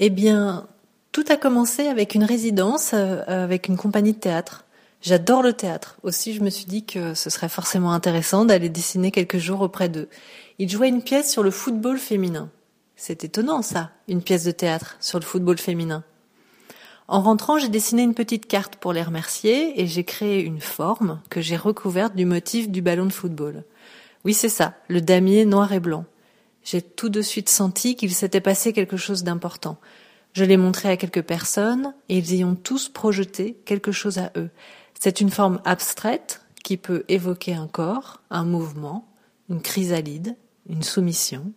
Eh bien, tout a commencé avec une résidence euh, avec une compagnie de théâtre. J'adore le théâtre. Aussi, je me suis dit que ce serait forcément intéressant d'aller dessiner quelques jours auprès d'eux. Ils jouaient une pièce sur le football féminin. C'est étonnant, ça, une pièce de théâtre sur le football féminin. En rentrant, j'ai dessiné une petite carte pour les remercier et j'ai créé une forme que j'ai recouverte du motif du ballon de football. Oui, c'est ça, le damier noir et blanc. J'ai tout de suite senti qu'il s'était passé quelque chose d'important. Je l'ai montré à quelques personnes et ils y ont tous projeté quelque chose à eux. C'est une forme abstraite qui peut évoquer un corps, un mouvement, une chrysalide, une soumission.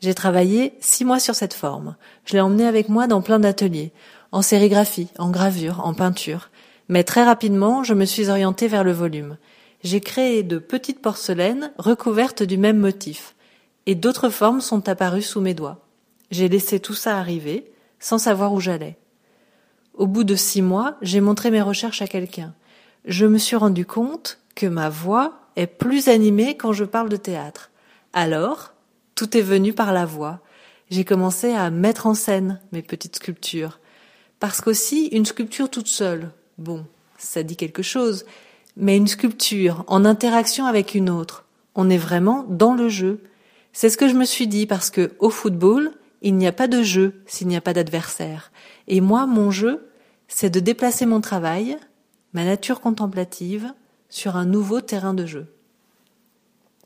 J'ai travaillé six mois sur cette forme. Je l'ai emmenée avec moi dans plein d'ateliers, en sérigraphie, en gravure, en peinture. Mais très rapidement, je me suis orientée vers le volume. J'ai créé de petites porcelaines recouvertes du même motif. Et d'autres formes sont apparues sous mes doigts. J'ai laissé tout ça arriver, sans savoir où j'allais. Au bout de six mois, j'ai montré mes recherches à quelqu'un. Je me suis rendu compte que ma voix est plus animée quand je parle de théâtre. Alors, tout est venu par la voix. J'ai commencé à mettre en scène mes petites sculptures. Parce qu'aussi, une sculpture toute seule, bon, ça dit quelque chose, mais une sculpture en interaction avec une autre, on est vraiment dans le jeu. C'est ce que je me suis dit parce que au football, il n'y a pas de jeu s'il n'y a pas d'adversaire. Et moi, mon jeu, c'est de déplacer mon travail, ma nature contemplative, sur un nouveau terrain de jeu.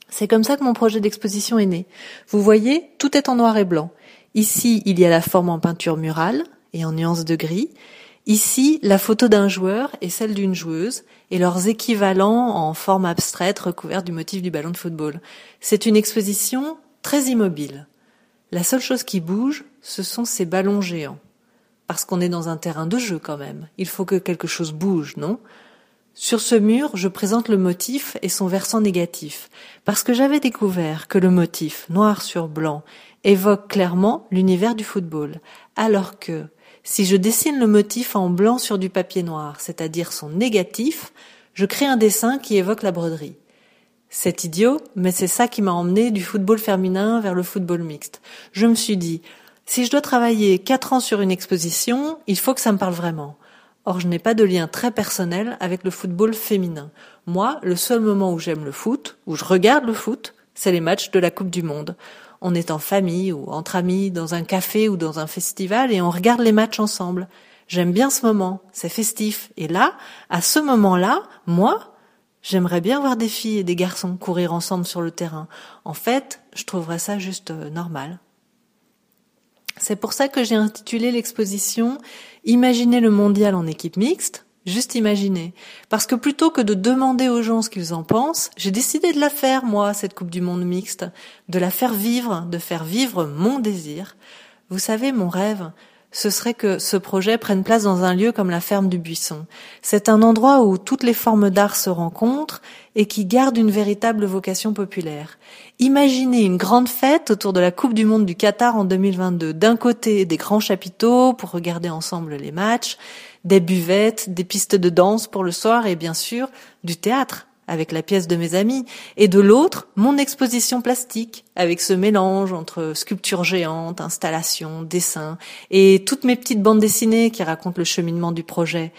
C'est comme ça que mon projet d'exposition est né. Vous voyez, tout est en noir et blanc. Ici, il y a la forme en peinture murale et en nuances de gris. Ici, la photo d'un joueur et celle d'une joueuse et leurs équivalents en forme abstraite recouverte du motif du ballon de football. C'est une exposition très immobile. La seule chose qui bouge, ce sont ces ballons géants. Parce qu'on est dans un terrain de jeu quand même. Il faut que quelque chose bouge, non? Sur ce mur, je présente le motif et son versant négatif. Parce que j'avais découvert que le motif, noir sur blanc, évoque clairement l'univers du football. Alors que, si je dessine le motif en blanc sur du papier noir, c'est-à-dire son négatif, je crée un dessin qui évoque la broderie. C'est idiot, mais c'est ça qui m'a emmené du football féminin vers le football mixte. Je me suis dit, si je dois travailler quatre ans sur une exposition, il faut que ça me parle vraiment. Or, je n'ai pas de lien très personnel avec le football féminin. Moi, le seul moment où j'aime le foot, où je regarde le foot, c'est les matchs de la Coupe du Monde. On est en famille ou entre amis, dans un café ou dans un festival et on regarde les matchs ensemble. J'aime bien ce moment, c'est festif. Et là, à ce moment-là, moi, J'aimerais bien voir des filles et des garçons courir ensemble sur le terrain. En fait, je trouverais ça juste euh, normal. C'est pour ça que j'ai intitulé l'exposition Imaginer le mondial en équipe mixte, juste imaginer. Parce que plutôt que de demander aux gens ce qu'ils en pensent, j'ai décidé de la faire, moi, cette Coupe du Monde mixte, de la faire vivre, de faire vivre mon désir. Vous savez, mon rêve, ce serait que ce projet prenne place dans un lieu comme la ferme du Buisson. C'est un endroit où toutes les formes d'art se rencontrent et qui garde une véritable vocation populaire. Imaginez une grande fête autour de la Coupe du Monde du Qatar en 2022. D'un côté, des grands chapiteaux pour regarder ensemble les matchs, des buvettes, des pistes de danse pour le soir et bien sûr du théâtre avec la pièce de mes amis, et de l'autre, mon exposition plastique, avec ce mélange entre sculpture géante, installation, dessin, et toutes mes petites bandes dessinées qui racontent le cheminement du projet.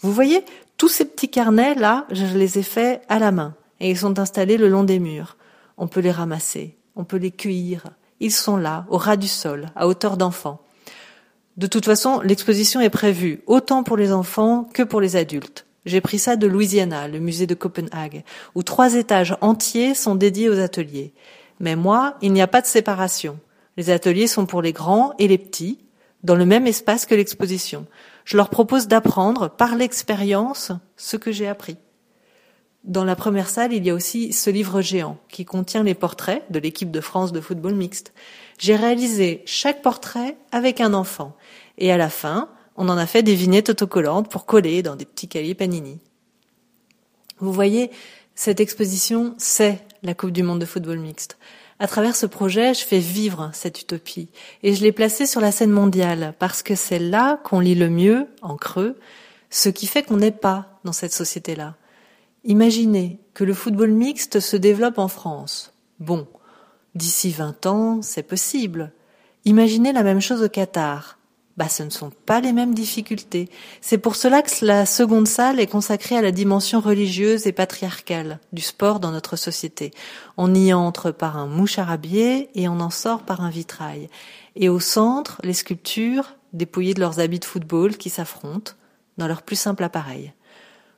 Vous voyez, tous ces petits carnets, là, je les ai faits à la main, et ils sont installés le long des murs. On peut les ramasser, on peut les cueillir. Ils sont là, au ras du sol, à hauteur d'enfant. De toute façon, l'exposition est prévue autant pour les enfants que pour les adultes. J'ai pris ça de Louisiana, le musée de Copenhague, où trois étages entiers sont dédiés aux ateliers. Mais moi, il n'y a pas de séparation. Les ateliers sont pour les grands et les petits, dans le même espace que l'exposition. Je leur propose d'apprendre par l'expérience ce que j'ai appris. Dans la première salle, il y a aussi ce livre géant qui contient les portraits de l'équipe de France de football mixte. J'ai réalisé chaque portrait avec un enfant. Et à la fin, on en a fait des vignettes autocollantes pour coller dans des petits cahiers Panini. Vous voyez, cette exposition, c'est la Coupe du Monde de football mixte. À travers ce projet, je fais vivre cette utopie et je l'ai placée sur la scène mondiale parce que c'est là qu'on lit le mieux, en creux, ce qui fait qu'on n'est pas dans cette société-là. Imaginez que le football mixte se développe en France. Bon, d'ici 20 ans, c'est possible. Imaginez la même chose au Qatar bah, ce ne sont pas les mêmes difficultés. C'est pour cela que la seconde salle est consacrée à la dimension religieuse et patriarcale du sport dans notre société. On y entre par un moucharabier et on en sort par un vitrail. Et au centre, les sculptures, dépouillées de leurs habits de football, qui s'affrontent dans leur plus simple appareil.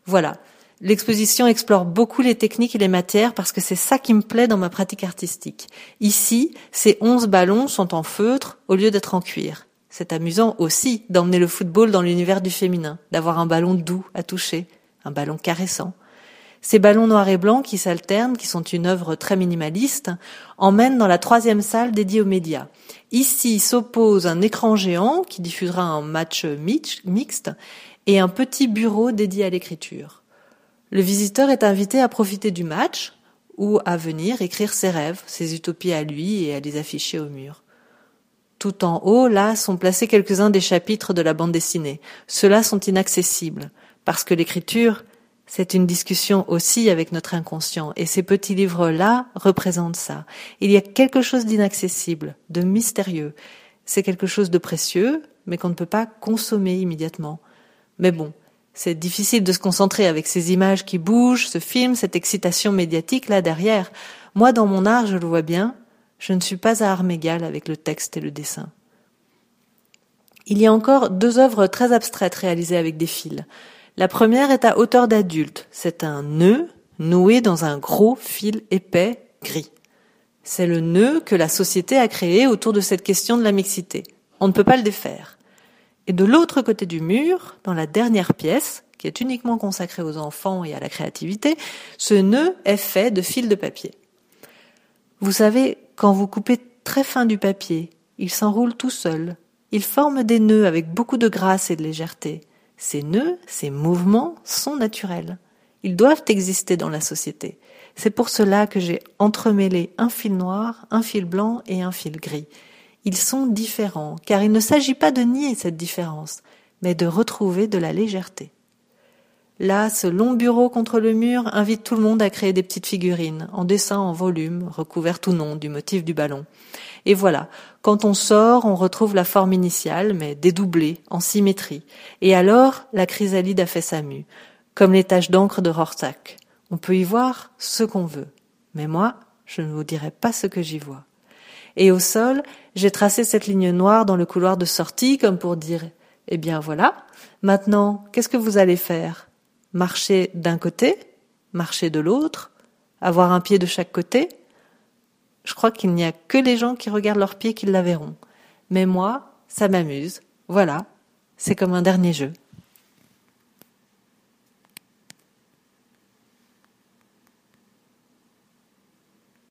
Voilà. L'exposition explore beaucoup les techniques et les matières parce que c'est ça qui me plaît dans ma pratique artistique. Ici, ces onze ballons sont en feutre au lieu d'être en cuir. C'est amusant aussi d'emmener le football dans l'univers du féminin, d'avoir un ballon doux à toucher, un ballon caressant. Ces ballons noirs et blancs qui s'alternent, qui sont une œuvre très minimaliste, emmènent dans la troisième salle dédiée aux médias. Ici s'oppose un écran géant qui diffusera un match mixte et un petit bureau dédié à l'écriture. Le visiteur est invité à profiter du match ou à venir écrire ses rêves, ses utopies à lui et à les afficher au mur. Tout en haut, là, sont placés quelques-uns des chapitres de la bande dessinée. Ceux-là sont inaccessibles, parce que l'écriture, c'est une discussion aussi avec notre inconscient, et ces petits livres-là représentent ça. Il y a quelque chose d'inaccessible, de mystérieux. C'est quelque chose de précieux, mais qu'on ne peut pas consommer immédiatement. Mais bon, c'est difficile de se concentrer avec ces images qui bougent, ce film, cette excitation médiatique là derrière. Moi, dans mon art, je le vois bien, je ne suis pas à armes égales avec le texte et le dessin. Il y a encore deux œuvres très abstraites réalisées avec des fils. La première est à hauteur d'adulte. C'est un nœud noué dans un gros fil épais gris. C'est le nœud que la société a créé autour de cette question de la mixité. On ne peut pas le défaire. Et de l'autre côté du mur, dans la dernière pièce, qui est uniquement consacrée aux enfants et à la créativité, ce nœud est fait de fils de papier. Vous savez, quand vous coupez très fin du papier, il s'enroule tout seul. Il forme des nœuds avec beaucoup de grâce et de légèreté. Ces nœuds, ces mouvements sont naturels. Ils doivent exister dans la société. C'est pour cela que j'ai entremêlé un fil noir, un fil blanc et un fil gris. Ils sont différents, car il ne s'agit pas de nier cette différence, mais de retrouver de la légèreté. Là, ce long bureau contre le mur invite tout le monde à créer des petites figurines, en dessin en volume, recouvertes ou non du motif du ballon. Et voilà, quand on sort, on retrouve la forme initiale, mais dédoublée, en symétrie. Et alors, la chrysalide a fait sa mue, comme les taches d'encre de Rorschach. On peut y voir ce qu'on veut. Mais moi, je ne vous dirai pas ce que j'y vois. Et au sol, j'ai tracé cette ligne noire dans le couloir de sortie, comme pour dire, eh bien voilà, maintenant, qu'est-ce que vous allez faire? marcher d'un côté, marcher de l'autre, avoir un pied de chaque côté? Je crois qu'il n'y a que les gens qui regardent leurs pieds qui la verront. Mais moi, ça m'amuse. Voilà, c'est comme un dernier jeu.